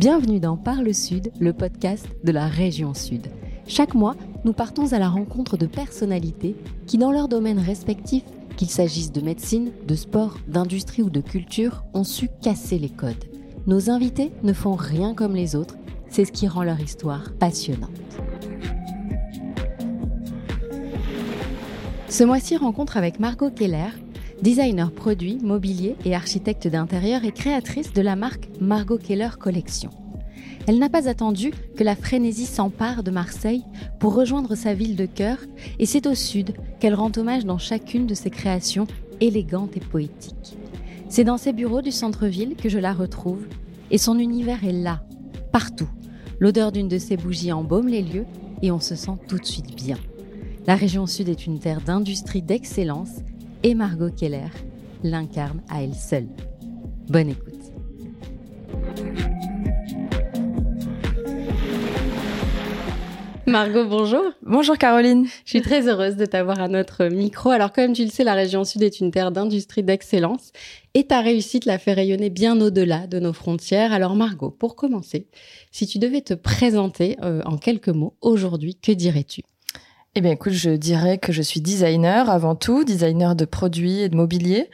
Bienvenue dans Parle Sud, le podcast de la région Sud. Chaque mois, nous partons à la rencontre de personnalités qui, dans leurs domaines respectifs, qu'il s'agisse de médecine, de sport, d'industrie ou de culture, ont su casser les codes. Nos invités ne font rien comme les autres, c'est ce qui rend leur histoire passionnante. Ce mois-ci, rencontre avec Margot Keller, designer produit, mobilier et architecte d'intérieur et créatrice de la marque Margot Keller Collection. Elle n'a pas attendu que la frénésie s'empare de Marseille pour rejoindre sa ville de cœur et c'est au sud qu'elle rend hommage dans chacune de ses créations élégantes et poétiques. C'est dans ses bureaux du centre-ville que je la retrouve et son univers est là, partout. L'odeur d'une de ses bougies embaume les lieux et on se sent tout de suite bien. La région sud est une terre d'industrie d'excellence et Margot Keller l'incarne à elle seule. Bonne écoute. Margot, bonjour. Bonjour Caroline. Je suis très heureuse de t'avoir à notre micro. Alors comme tu le sais, la région sud est une terre d'industrie d'excellence et ta réussite l'a fait rayonner bien au-delà de nos frontières. Alors Margot, pour commencer, si tu devais te présenter euh, en quelques mots aujourd'hui, que dirais-tu? Eh bien, écoute, je dirais que je suis designer avant tout, designer de produits et de mobilier.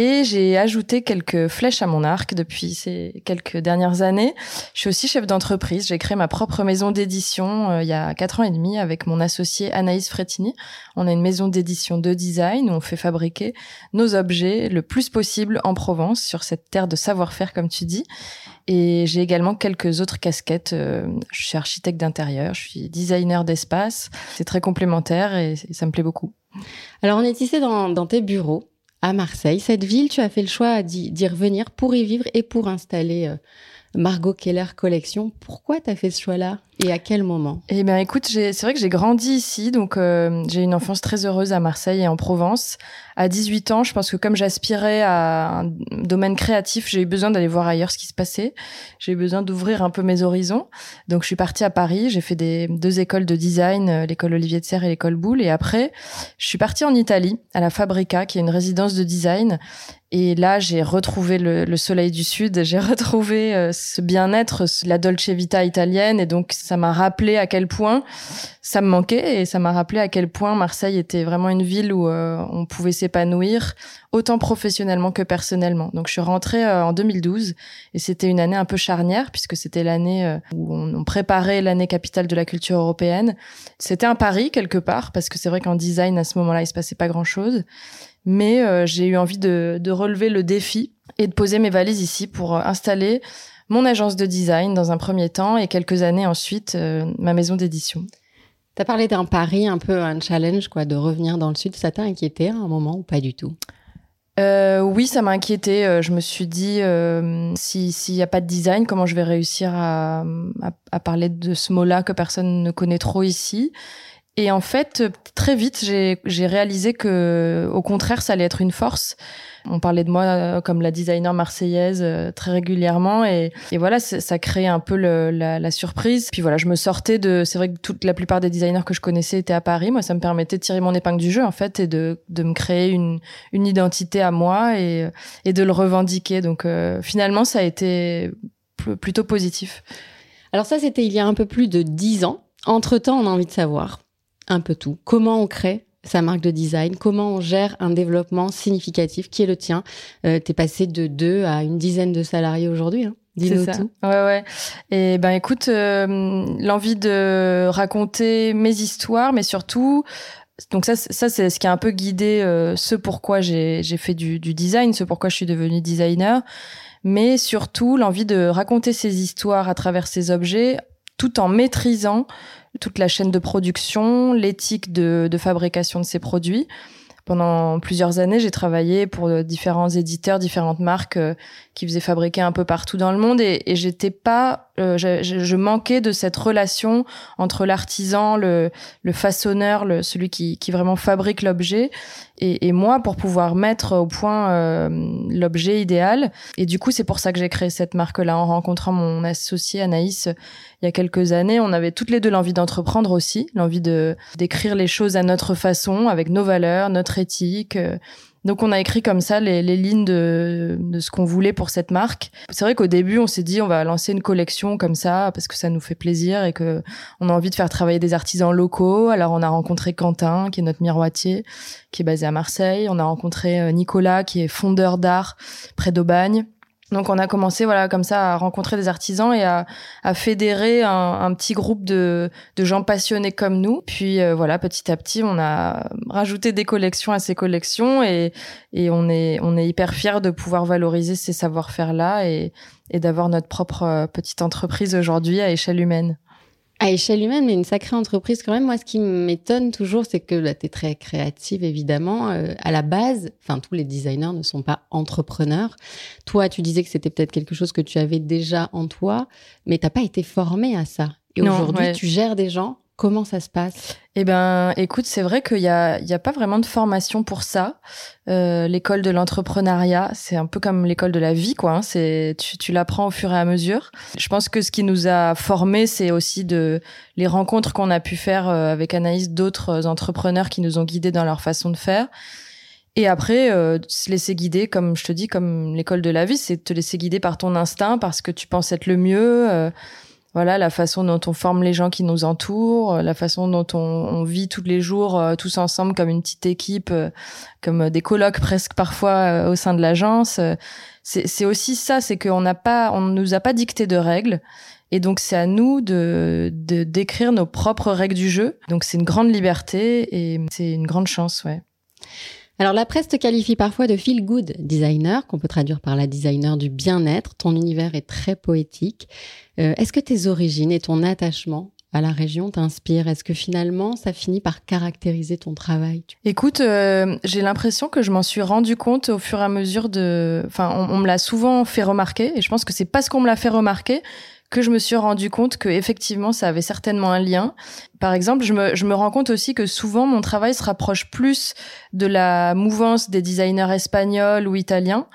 Et j'ai ajouté quelques flèches à mon arc depuis ces quelques dernières années. Je suis aussi chef d'entreprise. J'ai créé ma propre maison d'édition euh, il y a quatre ans et demi avec mon associé Anaïs Fretini. On a une maison d'édition de design où on fait fabriquer nos objets le plus possible en Provence, sur cette terre de savoir-faire, comme tu dis. Et j'ai également quelques autres casquettes. Euh, je suis architecte d'intérieur, je suis designer d'espace. C'est très complémentaire et ça me plaît beaucoup. Alors, on est ici dans, dans tes bureaux à Marseille. Cette ville, tu as fait le choix d'y revenir pour y vivre et pour installer euh, Margot Keller Collection. Pourquoi tu as fait ce choix-là et à quel moment? Eh bien, écoute, c'est vrai que j'ai grandi ici, donc euh, j'ai une enfance très heureuse à Marseille et en Provence. À 18 ans, je pense que comme j'aspirais à un domaine créatif, j'ai eu besoin d'aller voir ailleurs ce qui se passait. J'ai eu besoin d'ouvrir un peu mes horizons. Donc, je suis partie à Paris. J'ai fait des deux écoles de design, euh, l'école Olivier de Serre et l'école Boulle. Et après, je suis partie en Italie, à la Fabrica, qui est une résidence de design. Et là, j'ai retrouvé le, soleil du sud, j'ai retrouvé euh, ce bien-être, la Dolce Vita italienne, et donc ça m'a rappelé à quel point ça me manquait. Et ça m'a rappelé à quel point Marseille était vraiment une ville où euh, on pouvait s'épanouir autant professionnellement que personnellement. Donc je suis rentrée euh, en 2012 et c'était une année un peu charnière puisque c'était l'année où on, préparait l'année capitale de la culture européenne. C'était un pari quelque part parce que c'est vrai qu'en design à ce moment-là il se passait pas grand-chose, mais j'ai eu envie de, de relever le défi et de poser mes valises ici pour installer mon agence de design dans un premier temps et quelques années ensuite euh, ma maison d'édition. Tu as parlé d'un pari, un peu un challenge, quoi, de revenir dans le sud. Ça t'a inquiété à un moment ou pas du tout? Euh, oui, ça m'a inquiété. Euh, je me suis dit, s'il n'y a pas de design, comment je vais réussir à, à parler de ce mot-là que personne ne connaît trop ici? Et en fait, très vite, j'ai réalisé que, au contraire, ça allait être une force. On parlait de moi euh, comme la designer marseillaise euh, très régulièrement et, voilà, ça crée un peu la, surprise. Puis voilà, je me sortais de. C'est vrai que toute la plupart des designers que je connaissais étaient à Paris. Moi, ça me permettait de tirer mon épingle du jeu en fait et de, me créer une, identité à moi et, de le revendiquer. Donc euh, finalement, ça a été plutôt positif. Alors ça, c'était il y a un peu plus de dix ans. Entre temps, on a envie de savoir un peu tout. Comment on crée sa marque de design, comment on gère un développement significatif qui est le tien? Euh, tu es passé de deux à une dizaine de salariés aujourd'hui. Hein. Dis-nous tout. Ouais, ouais. Et ben écoute, euh, l'envie de raconter mes histoires, mais surtout, donc ça, ça c'est ce qui a un peu guidé euh, ce pourquoi j'ai fait du, du design, ce pourquoi je suis devenue designer, mais surtout l'envie de raconter ces histoires à travers ces objets, tout en maîtrisant toute la chaîne de production, l'éthique de, fabrication de ces produits. Pendant plusieurs années, j'ai travaillé pour différents éditeurs, différentes marques euh, qui faisaient fabriquer un peu partout dans le monde et j'étais pas euh, je, je, manquais de cette relation entre l'artisan, le, le façonneur, le, celui qui, qui vraiment fabrique l'objet, et, et, moi pour pouvoir mettre au point euh, l'objet idéal. Et du coup, c'est pour ça que j'ai créé cette marque-là. En rencontrant mon associé Anaïs il y a quelques années, on avait toutes les deux l'envie d'entreprendre aussi, l'envie de d'écrire les choses à notre façon, avec nos valeurs, notre éthique. Euh, Donc on a écrit comme ça les, lignes de, ce qu'on voulait pour cette marque. C'est vrai qu'au début on s'est dit on va lancer une collection comme ça parce que ça nous fait plaisir et que on a envie de faire travailler des artisans locaux. Alors on a rencontré Quentin qui est notre miroitier, qui est basé à Marseille. On a rencontré euh, Nicolas qui est fondeur d'art près d'Aubagne. Donc on a commencé voilà comme ça à rencontrer des artisans et à, à fédérer un, un, petit groupe de, de, gens passionnés comme nous. Puis euh, voilà petit à petit on a rajouté des collections à ces collections et, et on est on est hyper fiers de pouvoir valoriser ces savoir-faire là et, et d'avoir notre propre euh, petite entreprise aujourd'hui à échelle humaine. À échelle humaine, mais une sacrée entreprise quand même. Moi, ce qui m'étonne toujours, c'est que là, tu es très créative, évidemment. Euh, à la base, enfin, tous les designers ne sont pas entrepreneurs. Toi, tu disais que c'était peut-être quelque chose que tu avais déjà en toi, mais t'as pas été formé à ça. Et aujourd'hui, tu gères des gens Comment ça se passe? Eh ben, écoute, c'est vrai qu'il y a, y a pas vraiment de formation pour ça. Euh, l'école de l'entrepreneuriat, c'est un peu comme l'école de la vie, quoi. Hein. C'est, tu, tu l'apprends au fur et à mesure. Je pense que ce qui nous a formés, c'est aussi de les rencontres qu'on a pu faire euh, avec Anaïs, d'autres entrepreneurs qui nous ont guidés dans leur façon de faire. Et après, euh, se laisser guider, comme je te dis, comme l'école de la vie, c'est te laisser guider par ton instinct, parce que tu penses être le mieux. Euh, voilà la façon dont on forme les gens qui nous entourent, la façon dont on, vit tous les jours euh, tous ensemble comme une petite équipe, euh, comme des colloques presque parfois euh, au sein de l'agence. C'est aussi ça, c'est qu'on n'a pas, on nous a pas dicté de règles. Et donc c'est à nous de d'écrire nos propres règles du jeu. Donc c'est une grande liberté et c'est une grande chance, ouais. Alors la presse te qualifie parfois de feel good designer, qu'on peut traduire par la designer du bien-être. Ton univers est très poétique. Euh, est-ce que tes origines et ton attachement à la région t'inspirent? Est-ce que finalement ça finit par caractériser ton travail? Écoute, euh, j'ai l'impression que je m'en suis rendu compte au fur et à mesure de. Enfin, on, me l'a souvent fait remarquer, et je pense que c'est parce qu'on me l'a fait remarquer que je me suis rendu compte que effectivement ça avait certainement un lien. Par exemple, je me, je me rends compte aussi que souvent mon travail se rapproche plus de la mouvance des designers espagnols ou italiens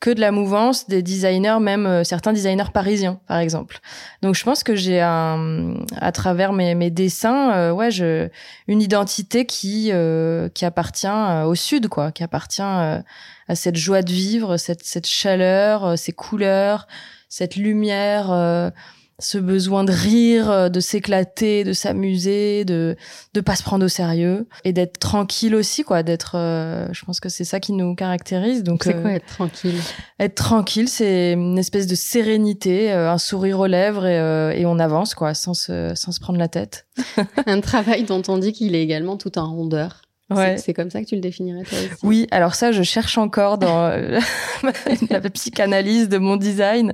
que de la mouvance des designers, même euh, certains designers parisiens, par exemple. Donc, je pense que j'ai un, à travers mes, mes dessins, euh, ouais, je, une identité qui euh, qui appartient au sud, quoi, qui appartient à cette joie de vivre, cette cette chaleur, ces couleurs, cette lumière, euh, ce besoin de rire, euh, de s'éclater, de s'amuser, de de pas se prendre au sérieux et d'être tranquille aussi quoi, d'être euh, je pense que c'est ça qui nous caractérise donc C'est quoi être tranquille? Être tranquille, c'est une espèce de sérénité, un sourire aux lèvres et, et on avance quoi sans se sans se prendre la tête. un travail dont on dit qu'il est également tout en rondeur. Ouais. C'est comme ça que tu le définirais toi aussi? Oui, alors ça, je cherche encore dans euh, la psychanalyse de mon design.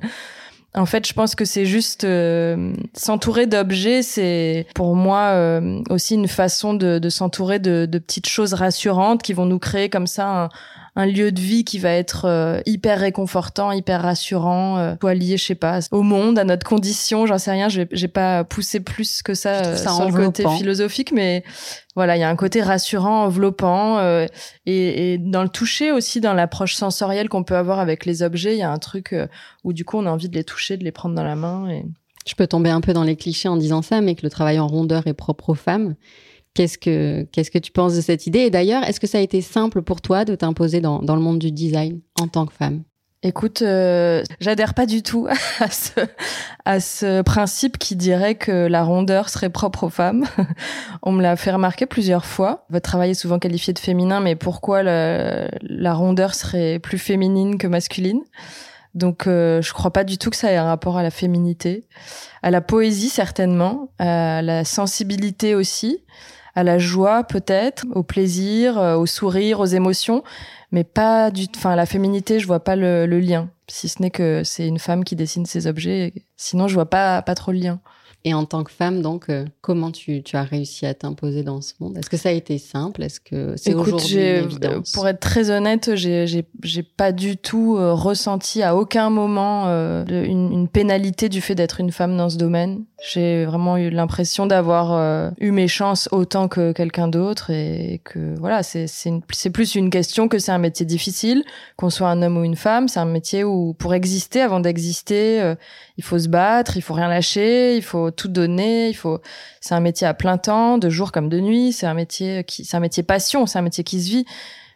En fait, je pense que c'est juste euh, s'entourer d'objets, c'est pour moi euh, aussi une façon de, de s'entourer de, de, petites choses rassurantes qui vont nous créer comme ça un, un lieu de vie qui va être euh, hyper réconfortant, hyper rassurant, euh, soit lié, je sais pas, au monde, à notre condition, j'en sais rien, j'ai pas poussé plus que ça, euh, sur le côté philosophique, mais voilà, il y a un côté rassurant, enveloppant, euh, et, et, dans le toucher aussi, dans l'approche sensorielle qu'on peut avoir avec les objets, il y a un truc où du coup on a envie de les toucher, de les prendre dans la main. Et... Je peux tomber un peu dans les clichés en disant ça, mais que le travail en rondeur est propre aux femmes. Qu'est-ce que, qu'est-ce que tu penses de cette idée? Et d'ailleurs, est-ce que ça a été simple pour toi de t'imposer dans, dans le monde du design en tant que femme? Écoute, euh, j'adhère pas du tout à ce, à ce principe qui dirait que la rondeur serait propre aux femmes. On me l'a fait remarquer plusieurs fois. Votre travail est souvent qualifié de féminin, mais pourquoi la, rondeur serait plus féminine que masculine? Donc, euh, je crois pas du tout que ça ait un rapport à la féminité, à la poésie certainement, à la sensibilité aussi à la joie peut-être, au plaisir, euh, au sourire, aux émotions, mais pas du, enfin la féminité, je vois pas le, le lien, si ce n'est que c'est une femme qui dessine ses objets. Sinon, je vois pas pas trop le lien. Et en tant que femme, donc, euh, comment tu, tu, as réussi à t'imposer dans ce monde? Est-ce que ça a été simple? Est-ce que c'est aujourd'hui évidence? Pour être très honnête, j'ai, pas du tout euh, ressenti à aucun moment euh, une, une, pénalité du fait d'être une femme dans ce domaine. J'ai vraiment eu l'impression d'avoir eu mes chances autant que quelqu'un d'autre et que voilà, c'est plus une question que c'est un métier difficile, qu'on soit un homme ou une femme. C'est un métier où pour exister, avant d'exister, il faut se battre, il faut rien lâcher, il faut tout donner, il faut c'est un métier à plein temps, de jour comme de nuit, c'est un métier qui c'est un métier passion, c'est un métier qui se vit.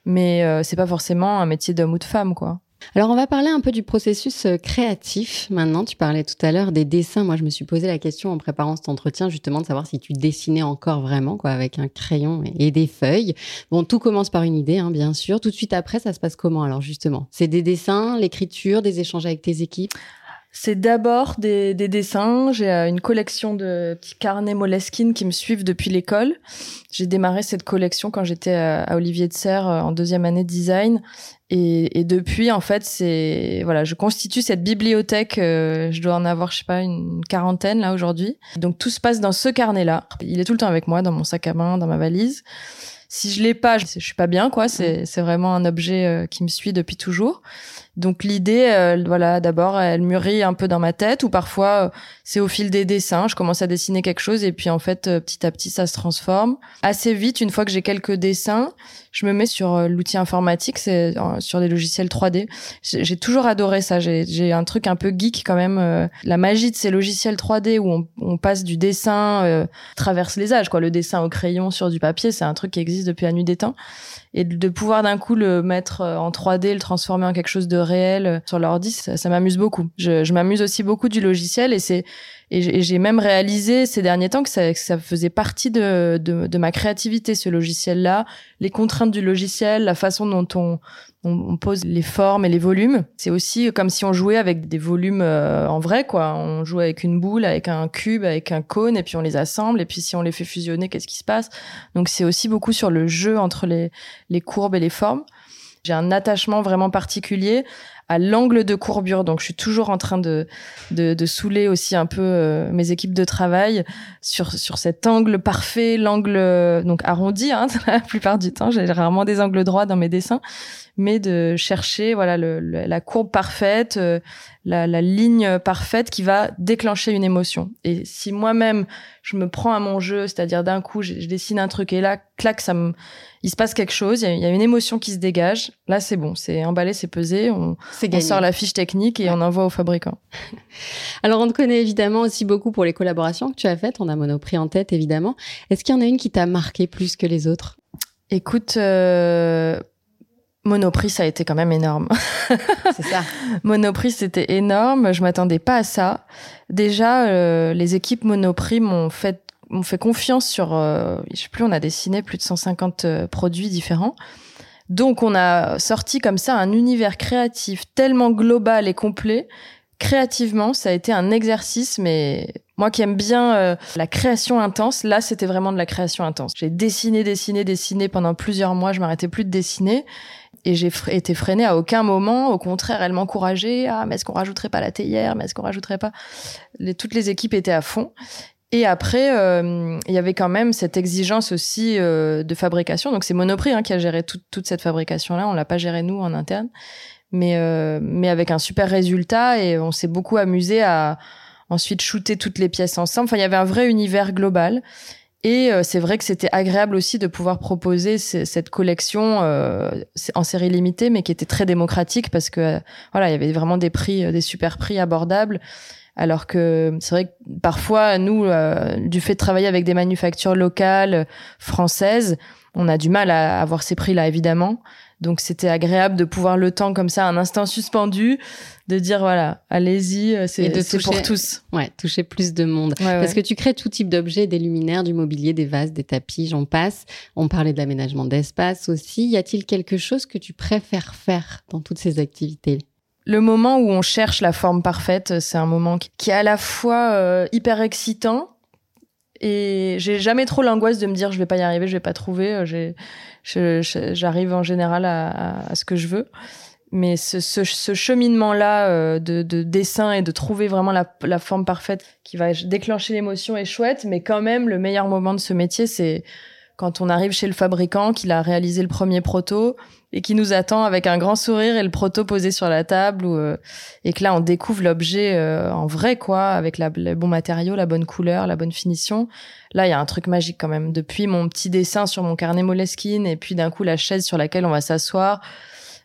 mais euh, c'est pas forcément un métier d'homme ou de femme, quoi. Alors on va parler un peu du processus euh, créatif. Maintenant, tu parlais tout à l'heure des dessins. Moi, je me suis posé la question en préparant cet entretien justement de savoir si tu dessinais encore vraiment quoi avec un crayon et des feuilles. Bon, tout commence par une idée, hein, bien sûr. Tout de suite après, ça se passe comment alors justement? C'est des dessins, l'écriture, des échanges avec tes équipes? C'est d'abord des, dessins. J'ai euh, une collection de petits carnets Moleskine qui me suivent depuis l'école. J'ai démarré cette collection quand j'étais à Olivier de Serre euh, en deuxième année de design. Et, depuis, en fait, c'est voilà, je constitue cette bibliothèque. Euh, je dois en avoir, je sais pas, une quarantaine là aujourd'hui. Donc tout se passe dans ce carnet-là. Il est tout le temps avec moi, dans mon sac à main, dans ma valise. Si je l'ai pas, je, je suis pas bien, quoi. C'est c'est vraiment un objet qui me suit depuis toujours. Donc l'idée, euh, voilà, d'abord, elle mûrit un peu dans ma tête, ou parfois euh, c'est au fil des dessins, je commence à dessiner quelque chose et puis en fait, euh, petit à petit, ça se transforme. Assez vite, une fois que j'ai quelques dessins, je me mets sur l'outil informatique, c'est sur des logiciels 3D. J'ai toujours adoré ça. J'ai un truc un peu geek quand même. la magie de ces logiciels 3D où on, on passe du dessin, traverse les âges, quoi. Le dessin au crayon sur du papier, c'est un truc qui existe depuis la nuit des temps et de pouvoir d'un coup le mettre euh, en 3D, le transformer en quelque chose de réel euh, sur l'ordi, ça, m'amuse beaucoup. Je, m'amuse aussi beaucoup du logiciel et c'est et j'ai même réalisé ces derniers temps que ça, que ça faisait partie de, de, de, ma créativité, ce logiciel-là, les contraintes du logiciel, la façon dont on, on, pose les formes et les volumes. C'est aussi comme si on jouait avec des volumes euh, en vrai, quoi. On joue avec une boule, avec un cube, avec un cône, et puis on les assemble, et puis si on les fait fusionner, qu'est-ce qui se passe? Donc c'est aussi beaucoup sur le jeu entre les, les courbes et les formes. J'ai un attachement vraiment particulier à l'angle de courbure. Donc, je suis toujours en train de, de, de saouler aussi un peu euh, mes équipes de travail sur, sur cet angle parfait, l'angle euh, donc arrondi, hein, la plupart du temps. J'ai rarement des angles droits dans mes dessins, mais de chercher voilà la courbe parfaite, euh, la, la, ligne parfaite qui va déclencher une émotion. Et si moi-même je me prends à mon jeu, c'est-à-dire d'un coup je, je, dessine un truc et là clac ça me, il se passe quelque chose, il y, a, une émotion qui se dégage. Là c'est bon, c'est emballé, c'est pesé, on, on sort la fiche technique et on envoie au fabricant. Alors on te connaît évidemment aussi beaucoup pour les collaborations que tu as faites. On a Monoprix en tête évidemment. Est-ce qu'il y en a une qui t'a marqué plus que les autres? Écoute. Euh Monoprix, ça a été quand même énorme. C'est ça. Monoprix, c'était énorme. Je m'attendais pas à ça. Déjà, euh, les équipes Monoprix m'ont fait m'ont fait confiance sur, euh, je sais plus, on a dessiné plus de 150 euh, produits différents. Donc, on a sorti comme ça un univers créatif tellement global et complet. Créativement, ça a été un exercice, mais moi qui aime bien euh, la création intense, là, c'était vraiment de la création intense. J'ai dessiné, dessiné, dessiné pendant plusieurs mois. Je m'arrêtais plus de dessiner et j'ai été freinée à aucun moment. Au contraire, elle m'encourageait. Ah, mais est-ce qu'on rajouterait pas la théière? Mais est-ce qu'on rajouterait pas? Toutes les équipes étaient à fond. Et après, euh, il y avait quand même cette exigence aussi euh, de fabrication. Donc c'est Monoprix hein, qui a géré toute cette fabrication-là. On l'a pas géré nous en interne, mais euh, mais avec un super résultat et on s'est beaucoup amusé à ensuite shooter toutes les pièces ensemble. Enfin, il y avait un vrai univers global. Et euh, c'est vrai que c'était agréable aussi de pouvoir proposer cette collection euh, en série limitée, mais qui était très démocratique parce que euh, voilà, il y avait vraiment des prix, des super prix abordables. Alors que c'est vrai que parfois, nous, du fait de travailler avec des manufactures locales françaises, on a du mal à avoir ces prix-là, évidemment. Donc c'était agréable de pouvoir le temps comme ça, un instant suspendu, de dire voilà, allez-y, euh, c'est pour tous. Ouais, toucher plus de monde. Parce que tu crées tout type d'objets, des luminaires, du mobilier, des vases, des tapis, j'en passe. On parlait de l'aménagement d'espace aussi. Y a-t-il quelque chose que tu préfères faire dans toutes ces activités? Le moment où on cherche la forme parfaite, c'est un moment qui est à la fois euh, hyper excitant et j'ai jamais trop l'angoisse de me dire je vais pas y arriver, je vais pas trouver. Euh, j'arrive en général à, ce que je veux. Mais ce, ce, ce cheminement-là euh, de, de, dessin et de trouver vraiment la, la forme parfaite qui va déclencher l'émotion est chouette. Mais quand même, le meilleur moment de ce métier, c'est quand on arrive chez le fabricant, qu'il a réalisé le premier proto, et qui nous attend avec un grand sourire et le proto posé sur la table ou euh, et que là on découvre l'objet euh, en vrai quoi avec la, le bon matériau la bonne couleur la bonne finition. Là il y a un truc magique quand même. Depuis mon petit dessin sur mon carnet Moleskine et puis d'un coup la chaise sur laquelle on va s'asseoir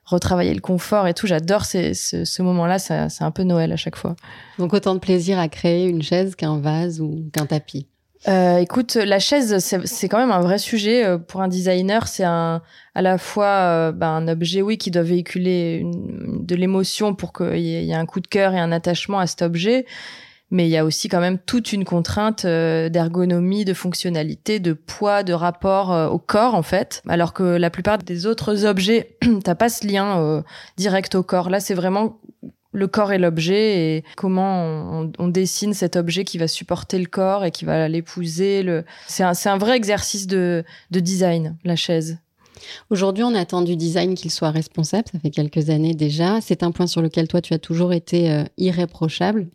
retravailler le confort et tout j'adore ce, ce moment là c'est un peu Noël à chaque fois. Donc autant de plaisir à créer une chaise qu'un vase ou qu'un tapis euh, écoute, la chaise, c'est quand même un vrai sujet euh, pour un designer. C'est à la fois euh, ben, un objet, oui, qui doit véhiculer une, de l'émotion pour qu'il y, ait un coup de cœur et un attachement à cet objet. Mais il y a aussi quand même toute une contrainte d'ergonomie, de fonctionnalité, de poids, de rapport au corps, en fait. Alors que la plupart des autres objets, t'as pas ce lien direct au corps. Là, c'est vraiment le corps et l'objet et comment on, dessine cet objet qui va supporter le corps et qui va l'épouser. Le... C'est un, un, vrai exercice de, de design, la chaise. Aujourd'hui, on attend du design qu'il soit responsable. Ça fait quelques années déjà. C'est un point sur lequel toi, tu as toujours été euh, irréprochable,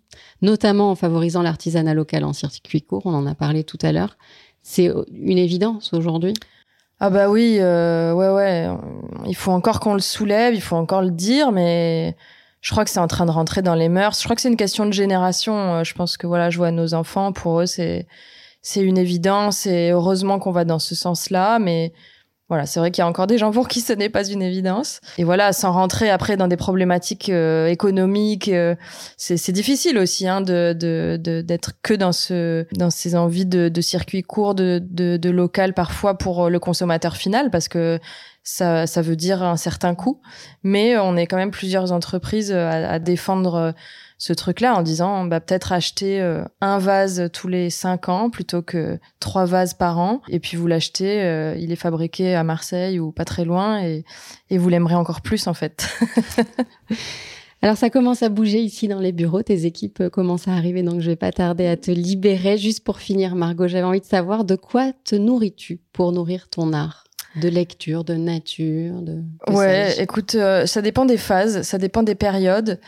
notamment en favorisant l'artisanat local en circuit court. On en a parlé tout à l'heure. C'est une évidence aujourd'hui? Ah bah oui, euh, ouais ouais. Il faut encore qu'on le soulève, il faut encore le dire, mais je crois que c'est en train de rentrer dans les mœurs. Je crois que c'est une question de génération. Euh, je pense que voilà, je vois nos enfants, pour eux, c'est c'est une évidence et heureusement qu'on va dans ce sens-là. Mais voilà, c'est vrai qu'il y a encore des gens pour qui ce n'est pas une évidence. Et voilà, sans rentrer après dans des problématiques euh, économiques, euh, c'est difficile aussi hein, de d'être que dans ce dans ces envies de, de circuits courts, de, de, de local parfois pour le consommateur final, parce que ça, ça veut dire un certain coût, mais on est quand même plusieurs entreprises à, à défendre euh, ce truc-là en disant bah, peut-être acheter euh, un vase tous les cinq ans plutôt que trois vases par an. Et puis vous l'achetez, euh, il est fabriqué à Marseille ou pas très loin et, et vous l'aimerez encore plus en fait. Alors ça commence à bouger ici dans les bureaux, tes équipes commencent à arriver, donc je vais pas tarder à te libérer. Juste pour finir, Margot, j'avais envie de savoir de quoi te nourris-tu pour nourrir ton art? De lecture, de nature, de. ouais, écoute, euh, ça dépend des phases, ça dépend des périodes.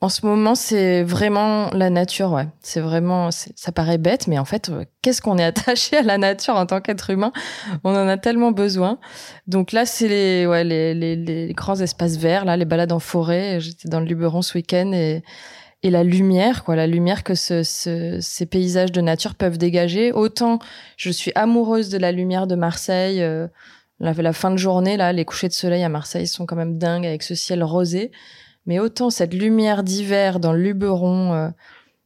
En ce moment, c'est vraiment la nature, ouais. C'est vraiment, ça paraît bête, mais en fait, euh, qu'est-ce qu'on est attaché à la nature en tant qu'être humain? On en a tellement besoin. Donc là, c'est les, ouais, les, les, les, grands espaces verts, là, les balades en forêt. J'étais dans le Luberon ce week-end et et la lumière, quoi, la lumière que ce, ces paysages de nature peuvent dégager. Autant je suis amoureuse de la lumière de Marseille. Euh, la, fin de journée, là, les couchers de soleil à Marseille sont quand même dingues avec ce ciel rosé. Mais autant cette lumière d'hiver dans Luberon, euh,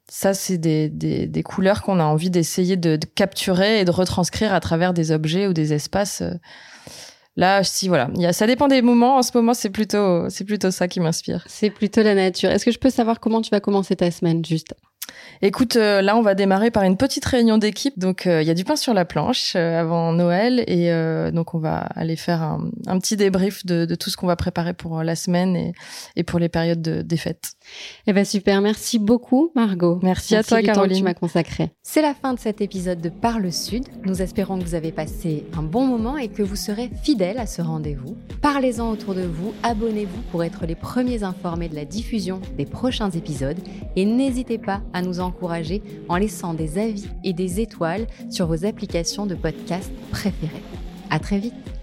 ça, c'est des, couleurs qu'on a envie d'essayer de, de, capturer et de retranscrire à travers des objets ou des espaces. Euh, Là, si voilà, ça dépend des moments. En ce moment, c'est plutôt, c'est plutôt ça qui m'inspire. C'est plutôt la nature. Est-ce que je peux savoir comment tu vas commencer ta semaine, juste Écoute, euh, là, on va démarrer par une petite réunion d'équipe. Donc, il euh, y a du pain sur la planche euh, avant Noël. Et donc, on va aller faire un, un petit débrief de, de tout ce qu'on va préparer pour la semaine et, et pour les périodes de, des fêtes. Eh ben super. Merci beaucoup, Margot. Merci, à toi, Caroline. tu m'as consacré. C'est la fin de cet épisode de Par le Sud. Nous espérons que vous avez passé un bon moment et que vous serez fidèles à ce rendez-vous. Parlez-en autour de vous. Abonnez-vous pour être les premiers informés de la diffusion des prochains épisodes. Et n'hésitez pas à nous encourager en laissant des avis et des étoiles sur vos applications de podcast préférées. À très vite!